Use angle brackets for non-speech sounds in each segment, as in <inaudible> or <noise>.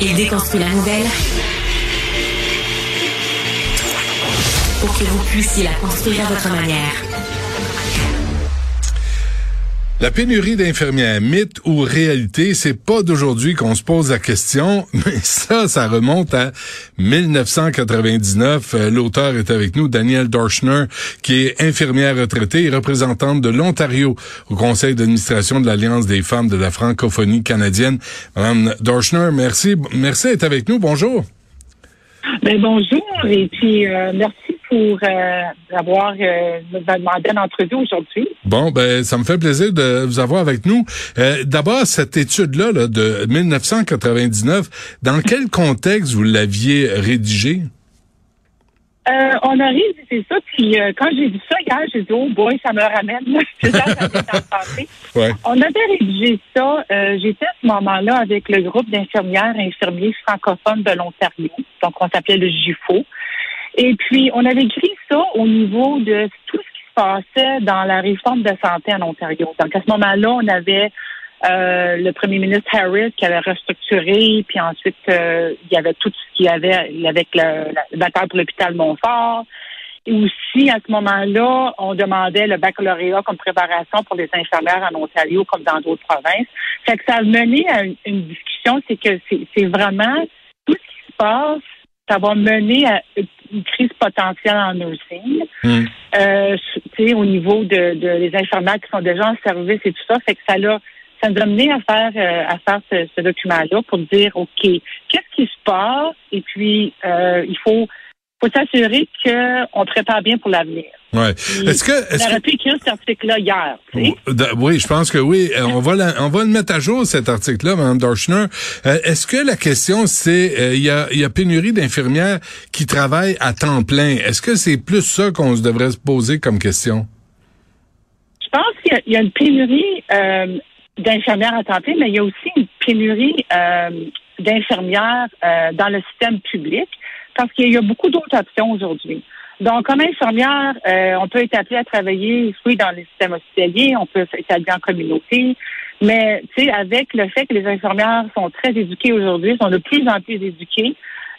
Il déconstruit la nouvelle pour que vous puissiez la construire à votre manière. La pénurie d'infirmières, mythe ou réalité, c'est pas d'aujourd'hui qu'on se pose la question, <laughs> mais ça, ça remonte à 1999. Euh, l'auteur est avec nous, Daniel Dorschner, qui est infirmière retraitée et représentante de l'Ontario au conseil d'administration de l'Alliance des femmes de la francophonie canadienne. Madame Dorschner, merci, merci d'être avec nous. Bonjour. Ben bonjour et puis euh, merci pour euh, avoir euh, demandé une entrevue aujourd'hui. Bon, ben ça me fait plaisir de vous avoir avec nous. Euh, D'abord, cette étude-là là, de 1999, dans quel contexte vous l'aviez rédigée? Euh, on a révisé ça, puis euh, quand j'ai vu ça hier, j'ai dit, oh boy, ça me ramène. <laughs> C'est ça, ça m'est passé. Ouais. On avait rédigé ça. Euh, J'étais à ce moment-là avec le groupe d'infirmières et infirmiers francophones de l'Ontario. Donc, on s'appelait le GIFO. Et puis, on avait écrit ça au niveau de tout ce qui se passait dans la réforme de santé en Ontario. Donc, à ce moment-là, on avait euh, le premier ministre Harris qui avait restructuré, puis ensuite euh, il y avait tout ce qu'il y avait avec le, le bataille pour l'hôpital Montfort. Et aussi, à ce moment-là, on demandait le baccalauréat comme préparation pour les infirmières en Ontario comme dans d'autres provinces. Fait que ça a mené à une, une discussion, c'est que c'est vraiment tout ce qui se passe, ça va mener à une crise potentielle en nursing. Hmm. Euh, tu sais, au niveau de, de les infirmières qui sont déjà en service et tout ça, fait que ça l'a ça nous a mené à faire euh, à faire ce, ce document-là pour dire OK, qu'est-ce qui se passe? Et puis euh, il faut faut s'assurer qu'on prépare bien pour l'avenir. Ouais. Est-ce que, est-ce que- pu écrire cet article-là hier. tu sais. Oui, je pense que oui. Euh, On va, la- on va le mettre à jour, cet article-là, Mme Dorschner. Euh, Est-ce que la question, c'est, euh, il y, a, il y a pénurie d'infirmières qui travaillent à temps plein. Est-ce que c'est plus ça qu'on se devrait se poser comme question? Je pense qu'il y a- il y, a une pénurie euh, d'infirmières à temps plein, mais il y a aussi une pénurie euh, d'infirmières euh, dans le système public parce qu'il y a beaucoup d'autres options aujourd'hui. Donc, comme infirmière, euh, on peut être appelé à travailler, oui, dans le système hospitalier, on peut être en communauté, mais tu sais, avec le fait que les infirmières sont très éduquées aujourd'hui, sont de plus en plus éduquées,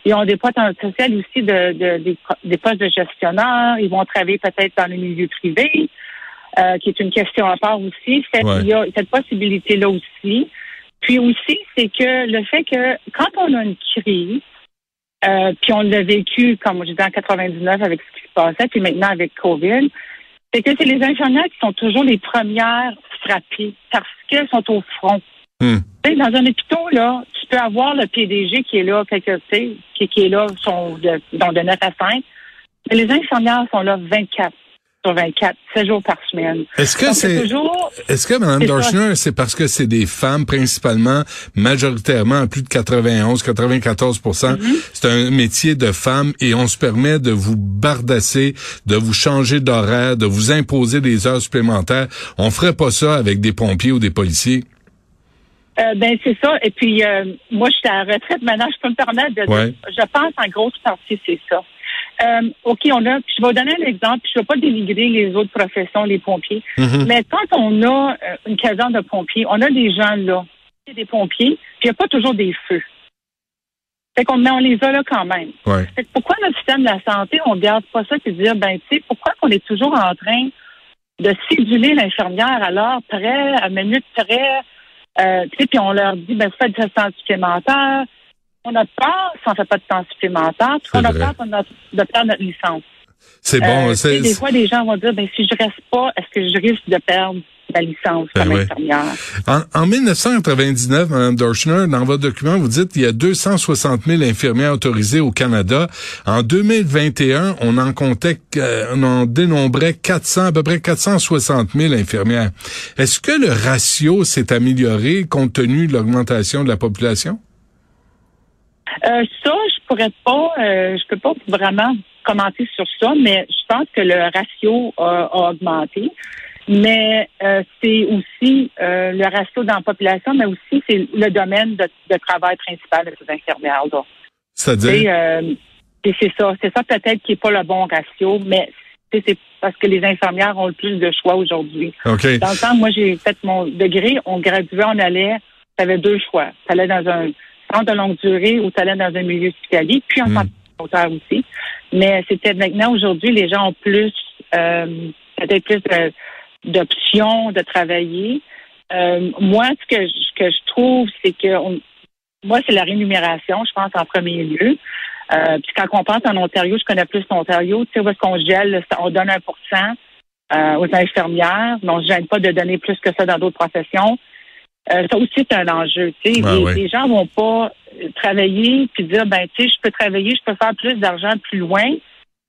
ils ont des potentiels aussi de, de- des, des postes de gestionnaire, ils vont travailler peut-être dans le milieu privé, euh, qui est une question à part aussi. Fait Ouais. qu'il y a cette possibilité-là aussi. Puis aussi, c'est que le fait que quand on a une crise, euh, puis on l'a vécu, comme je disais, en 99 avec ce qui se passait, puis maintenant avec COVID, c'est que c'est les infirmières qui sont toujours les premières frappées parce qu'elles sont au front. Hmm. Dans un hôpital, là, tu peux avoir le PDG qui est là, quelque, qui, qui est là, sont de, donc de 9 à 5. Mais les infirmières sont là 24 sur 24, 7 jours par semaine. Est-ce que c'est, toujours est-ce que Mme. Dorschner, c'est parce que c'est des femmes principalement, majoritairement à plus de 91, 94 Mm-hmm. C'est un métier de femme et on se permet de vous bardasser, de vous changer d'horaire, de vous imposer des heures supplémentaires. On ferait pas ça avec des pompiers ou des policiers? Euh, ben c'est ça. Et puis euh, moi, je suis à la retraite maintenant. Je peux me permettre de. Ouais. Je pense en grosse partie c'est ça. Euh, ok, on a. Puis je vais vous donner un exemple. Puis je ne vais pas dénigrer les autres professions, les pompiers. Mhm. Mais quand on a euh, une caserne de pompiers, on a des gens là, des pompiers. Puis il n'y a pas toujours des feux. Fait qu'on mais on les a là quand même. Ouais. Fait que pourquoi notre système de la santé, on garde pas ça et dire, ben, tu sais, pourquoi qu'on est toujours en train de séduler l'infirmière à l'heure près, à minute près, euh, tu sais, puis on leur dit, ben, vous faites du temps supplémentaire. On a peur si on fait pas de temps supplémentaire, puis on a peur de, notre- de perdre notre licence. C'est bon. Euh, c'est, des fois, des gens vont dire, ben, si je reste pas, est-ce que je risque de perdre ma licence Ben comme ouais. infirmière? En, en 1999, Mme Dorschner, dans votre document, vous dites qu'il y a 260 000 infirmières autorisées au Canada. En 2021, on en comptait, euh, on en dénombrait 400, à peu près 460 000 infirmières. Est-ce que le ratio s'est amélioré compte tenu de l'augmentation de la population? Euh, ça, je pourrais pas, euh, je peux pas vraiment commenter sur ça, mais je pense que le ratio a, a augmenté. Mais euh, c'est aussi euh, le ratio dans la population, mais aussi c'est le domaine de, de travail principal de ces infirmières. là. Tu sais, C'est-à-dire? euh, et c'est ça, c'est ça peut-être qui est pas le bon ratio, mais c'est c'est parce que les infirmières ont le plus de choix aujourd'hui. OK. Dans le temps, moi, j'ai fait mon degré, on graduait, on allait tu avais deux choix. Tu allais dans un de longue durée ou tu allais dans un milieu hospitalier, puis en Mm. santé aussi. Mais c'était maintenant, aujourd'hui, les gens ont plus, euh, peut-être plus d'options de travailler. Euh, moi, ce que, je- que je trouve, c'est que on- moi, c'est la rémunération, je pense, en premier lieu. Euh, puis quand on pense en Ontario, je connais plus l'Ontario, tu sais, où est-ce qu'on gèle, on donne un pour cent euh, aux infirmières, mais on ne se gêne pas de donner plus que ça dans d'autres professions. Euh, ça aussi, c'est un enjeu. Tu sais, Ah les, ouais. les gens vont pas euh, travailler puis dire, ben, tu sais, je peux travailler, je peux faire plus d'argent plus loin,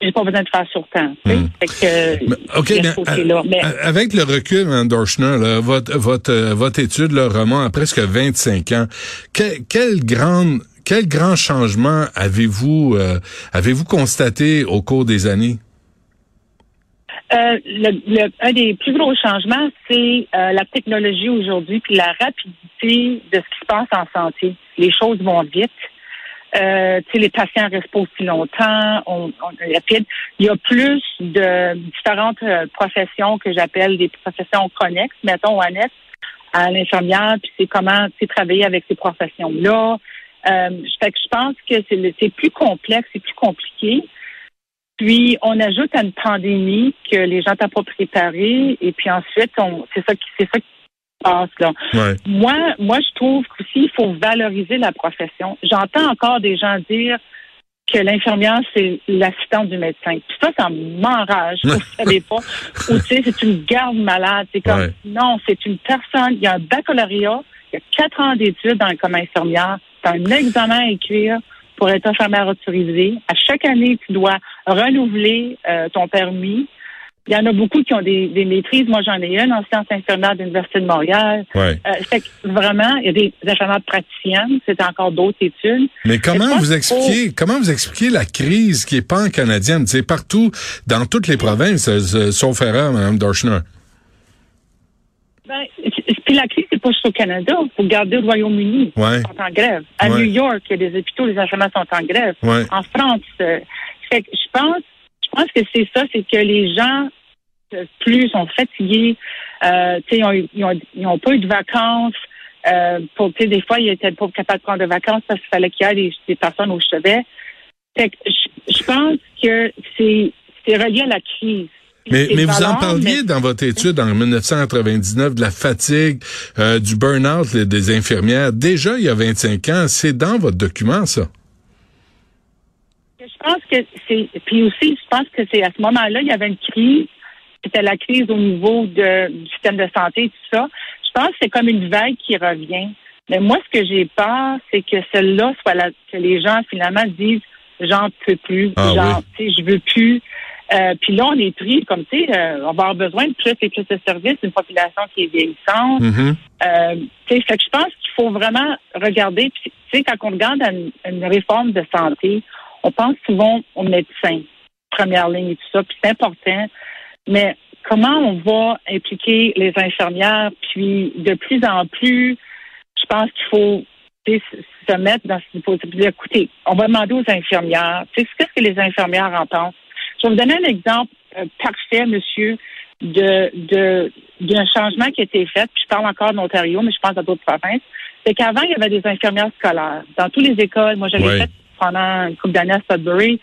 j'ai pas besoin de faire sur temps. tu sais. Hmm. Fait que, Mais, OK, mais. Mais- euh, avec le recul, Mme Dorschner, là, votre, votre, euh, votre étude là, remonte à presque 25 ans. Quel, quel grand, quel grand changement avez-vous euh, avez-vous constaté au cours des années? Euh, le, le- un des plus gros changements, c'est euh, la technologie aujourd'hui, puis la rapidité de ce qui se passe en santé. Les choses vont vite. Euh, les patients restent pas aussi longtemps. On, on. Il y a plus de différentes euh, professions que j'appelle des professions connexes, mettons, annexes à l'infirmière, puis c'est comment travailler avec ces professions-là. Euh, fait que je pense que c'est plus complexe, c'est plus compliqué. Puis on ajoute à une pandémie que les gens n'étaient pas préparés et puis ensuite on c'est ça qui c'est ça qui se passe là. Ouais. Moi, moi je trouve qu'aussi il faut valoriser la profession. J'entends encore des gens dire que l'infirmière c'est l'assistante du médecin. Puis ça, ça m'enrage. Vous savez pas. <laughs> Ou tu sais, c'est une garde malade. C'est comme Ouais. non, c'est une personne. Il y a un baccalauréat, il y a quatre ans d'études dans, comme infirmière. C'est un examen à écrire pour être infirmière autorisée. À chaque année, tu dois renouveler euh, ton permis. Il y en a beaucoup qui ont des, des maîtrises. Moi, j'en ai une en sciences infirmières de l'Université de Montréal. Ouais. Euh, fait que vraiment, il y a des infirmières praticiennes. C'est encore d'autres études. Mais comment vous expliquez comment vous expliquez la crise qui est pan canadienne, c'est partout dans toutes les provinces, euh, sauf erreur, Mme Dorschner. Ben, puis la crise, c'est pas juste au Canada. Il faut garder le Royaume-Uni. Ouais. Ils sont en grève. À Ouais. New York, il y a des hôpitaux, les infirmières sont en grève. Ouais. En France. euh, fait que je pense, je pense que c'est ça, c'est que les gens euh, plus sont fatigués. Euh, tu sais, ils ont, eu- ils ont, ils ont pas eu de vacances. Euh, pour, tu sais, des fois, ils étaient pas capables de prendre de vacances parce qu'il fallait qu'il y ait des, des personnes au chevet. Fait que je, je pense que c'est, c'est relié à la crise. Mais, mais vous en parliez mais- dans votre étude en 1999 de la fatigue, euh, du burn-out des infirmières. Déjà, il y a 25 ans, c'est dans votre document, ça. Je pense que c'est. Puis aussi, je pense que c'est à ce moment-là, il y avait une crise. C'était la crise au niveau de, du système de santé et tout ça. Je pense que c'est comme une vague qui revient. Mais moi, ce que j'ai peur, c'est que celle-là soit la, que les gens finalement disent j'en peux plus, Ah genre, oui. tu sais, je veux plus. Euh, puis là, on est pris comme tu sais, euh, on va avoir besoin de plus et plus de services, une population qui est vieillissante. Mhm. Euh, tu sais, fait que je pense qu'il faut vraiment regarder. puis, Tu sais, quand on regarde une, une réforme de santé, on pense souvent aux médecins, première ligne et tout ça, puis c'est important. Mais comment on va impliquer les infirmières, puis de plus en plus, je pense qu'il faut se mettre dans ce possibilité. Écoutez, on va demander aux infirmières, tu sais, qu'est-ce que les infirmières en pensent? Je vais vous donner un exemple euh, parfait, monsieur, de de d'un changement qui a été fait. Puis je parle encore d'Ontario, mais je pense à d'autres provinces. C'est qu'avant, il y avait des infirmières scolaires. Dans toutes les écoles, moi, Ouais. fait pendant une couple d'années à Sudbury.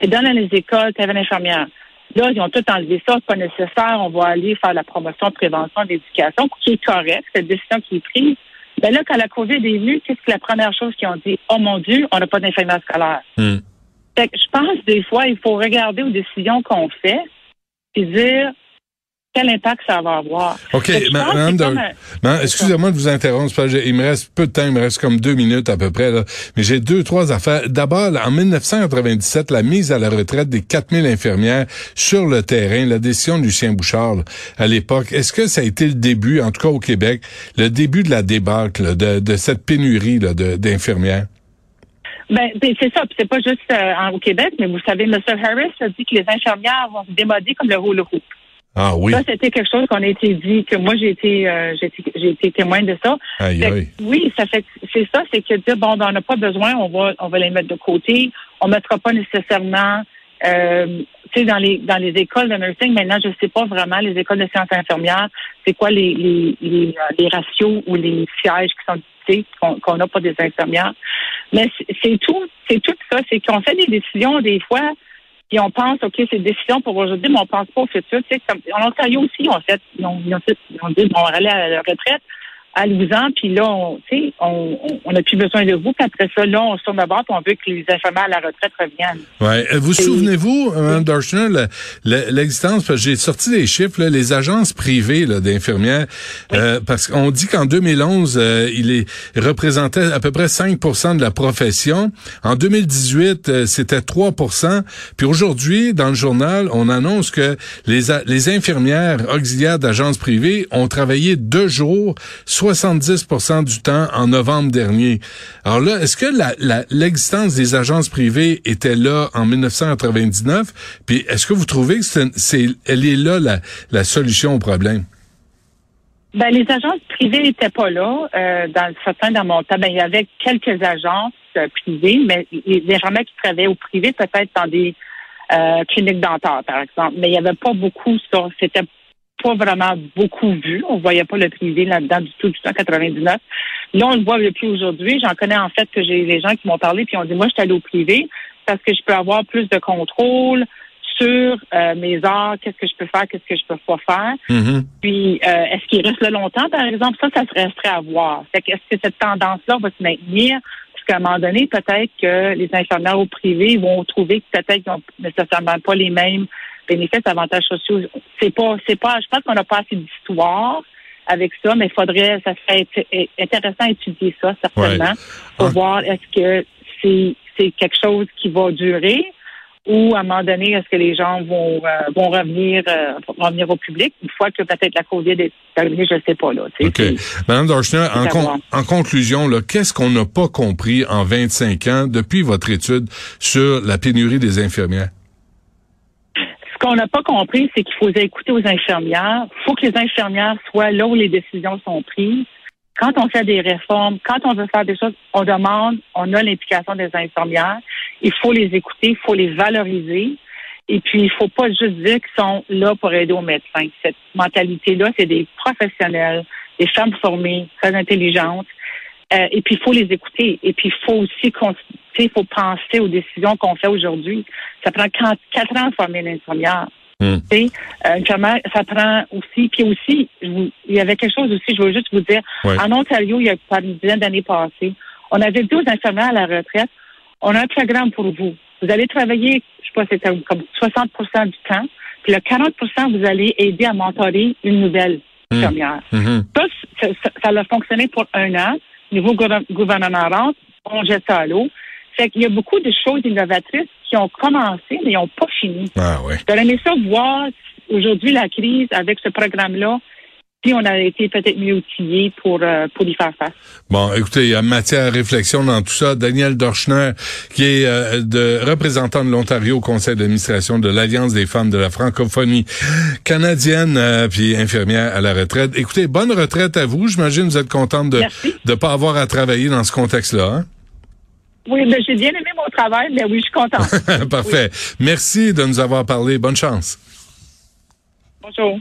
Et dans les écoles, tu avais une infirmière. Là, ils ont tout enlevé ça, c'est pas nécessaire. On va aller faire la promotion de prévention, d'éducation, qui est correcte, cette décision qui est prise. Ben là, quand la COVID est venue, qu'est-ce que la première chose qu'ils ont dit? Oh mon Dieu, on n'a pas d'infirmière scolaire. Hmm. Fait que je pense des fois, il faut regarder aux décisions qu'on fait et dire quel impact ça va avoir. OK, Madame un- Excusez-moi de vous interrompre, parce que j'ai- il me reste peu de temps, il me reste comme deux minutes à peu près, là. mais j'ai deux, trois affaires. D'abord, en 1997, la mise à la retraite des 4000 infirmières sur le terrain, la décision de Lucien Bouchard là, à l'époque, est-ce que ça a été le début, en tout cas au Québec, le début de la débâcle là, de, de cette pénurie d'infirmières? Ben, ben, c'est ça. Puis c'est pas juste euh, au Québec, mais vous savez, M. Harris a dit que les infirmières vont se démoder comme le roule roux. Ah oui, Ça, c'était quelque chose qu'on a été dit, que moi, j'ai été, euh, j'ai été, témoin de ça. aïe que, aïe. oui, ça fait, c'est ça, c'est que dire, bon, ben, on n'a pas besoin, on va, on va les mettre de côté. On mettra pas nécessairement Euh, tu sais, dans les dans les écoles de nursing, maintenant, je sais pas vraiment, les écoles de sciences infirmières, c'est quoi les, les, les, les, ratios ou les sièges qui sont qu'on a pas des infirmières. Mais c'est tout, c'est tout ça. C'est qu'on fait des décisions des fois, et on pense, OK, c'est une décision pour aujourd'hui, mais on pense pas au futur. Tu sais, comme, en Ontario aussi, on fait, ils ont dit, bon, on va aller à la retraite à 12 ans, puis là, on, on, on a plus besoin de vous. Puis après ça, là, on se tourne d'abord, puis on veut que les infirmières à la retraite reviennent. Ouais. Euh, vous souvenez-vous, Mme Darshner, l'existence, parce que j'ai sorti des chiffres, là, les agences privées d'infirmières, euh, parce qu'on dit qu'en 2011, euh, il est représentait à peu près 5% de la profession. En 2018, c'était 3% Puis aujourd'hui, dans le journal, on annonce que les, les infirmières auxiliaires d'agences privées ont travaillé deux jours, 70% du temps en novembre dernier. Alors là, est-ce que l'existence des agences privées était là en 1999? Puis est-ce que vous trouvez que c'est, elle est là la, solution au problème? Ben, les agences privées n'étaient pas là. Euh, dans certains dans mon temps, ben, il y avait quelques agences euh, privées, mais les gens qui travaillaient au privé, peut-être dans des euh, cliniques dentaires, par exemple. Mais il n'y avait pas beaucoup ça. C'était pas vraiment beaucoup vu. On voyait pas le privé là-dedans du tout, du temps 99. Là, on le voit depuis aujourd'hui. J'en connais en fait que j'ai les gens qui m'ont parlé puis ont dit moi, je suis allé au privé parce que je peux avoir plus de contrôle sur euh, mes heures, qu'est-ce que je peux faire, qu'est-ce que je peux pas faire. Mm-hmm. Puis, euh, est-ce qu'il reste là longtemps, par exemple? Ça, ça se resterait à voir. Est-ce que cette tendance-là va se maintenir? Parce qu'à un moment donné, peut-être que les infirmières au privé vont trouver que peut-être qu'ils n'ont nécessairement pas les mêmes bénéfices, avantages sociaux. C'est pas, c'est pas, je pense qu'on n'a pas assez d'histoire avec ça, mais il faudrait, ça serait intéressant d'étudier ça, certainement, pour ah. voir est-ce que c'est, c'est quelque chose qui va durer ou à un moment donné, est-ce que les gens vont euh, vont revenir euh, revenir au public une fois que peut-être la COVID est terminée, je ne sais pas là. OK. Madame Dorchner, en, en conclusion, là, qu'est-ce qu'on n'a pas compris en 25 ans depuis votre étude sur la pénurie des infirmières? Qu'on n'a pas compris, c'est qu'il faut écouter aux infirmières. Il faut que les infirmières soient là où les décisions sont prises. Quand on fait des réformes, quand on veut faire des choses, on demande, on a l'implication des infirmières. Il faut les écouter, il faut les valoriser. Et puis, il faut pas juste dire qu'ils sont là pour aider aux médecins. Cette mentalité-là, c'est des professionnels, des femmes formées, très intelligentes. Euh, et puis, il faut les écouter. Et puis, il faut aussi il faut penser aux décisions qu'on fait aujourd'hui. Ça prend quatre ans de former une infirmière. Hmm. Euh, ça prend aussi, puis aussi, il y avait quelque chose aussi, je veux juste vous dire, en Ontario, il y a pas une dizaine d'années passées, on avait dit aux infirmières à la retraite, on a un programme pour vous. Vous allez travailler, je sais pas, c'était comme 60% du temps, puis le 40 vous allez aider à mentorer une nouvelle hmm. infirmière. Hmm. Ça, ça, a fonctionné pour un an. Niveau gouvernement on jette ça à l'eau. Fait qu'il y a beaucoup de choses innovatrices qui ont commencé, mais n'ont pas fini. Ah ouais. J'aurais aimé ça voir aujourd'hui la crise avec ce programme-là si on a été peut-être mieux outillé pour euh, pour y faire face. Bon, écoutez, il y a matière à réflexion dans tout ça. Daniel Dorschner, qui est euh, de représentant de l'Ontario au conseil d'administration de l'Alliance des femmes de la francophonie canadienne, euh, puis infirmière à la retraite. Écoutez, bonne retraite à vous. J'imagine que vous êtes contente de ne pas avoir à travailler dans ce contexte-là. Hein? Oui, mais j'ai bien aimé mon travail, mais oui, je suis contente. <laughs> Parfait. Merci de nous avoir parlé. Bonne chance. Bonjour.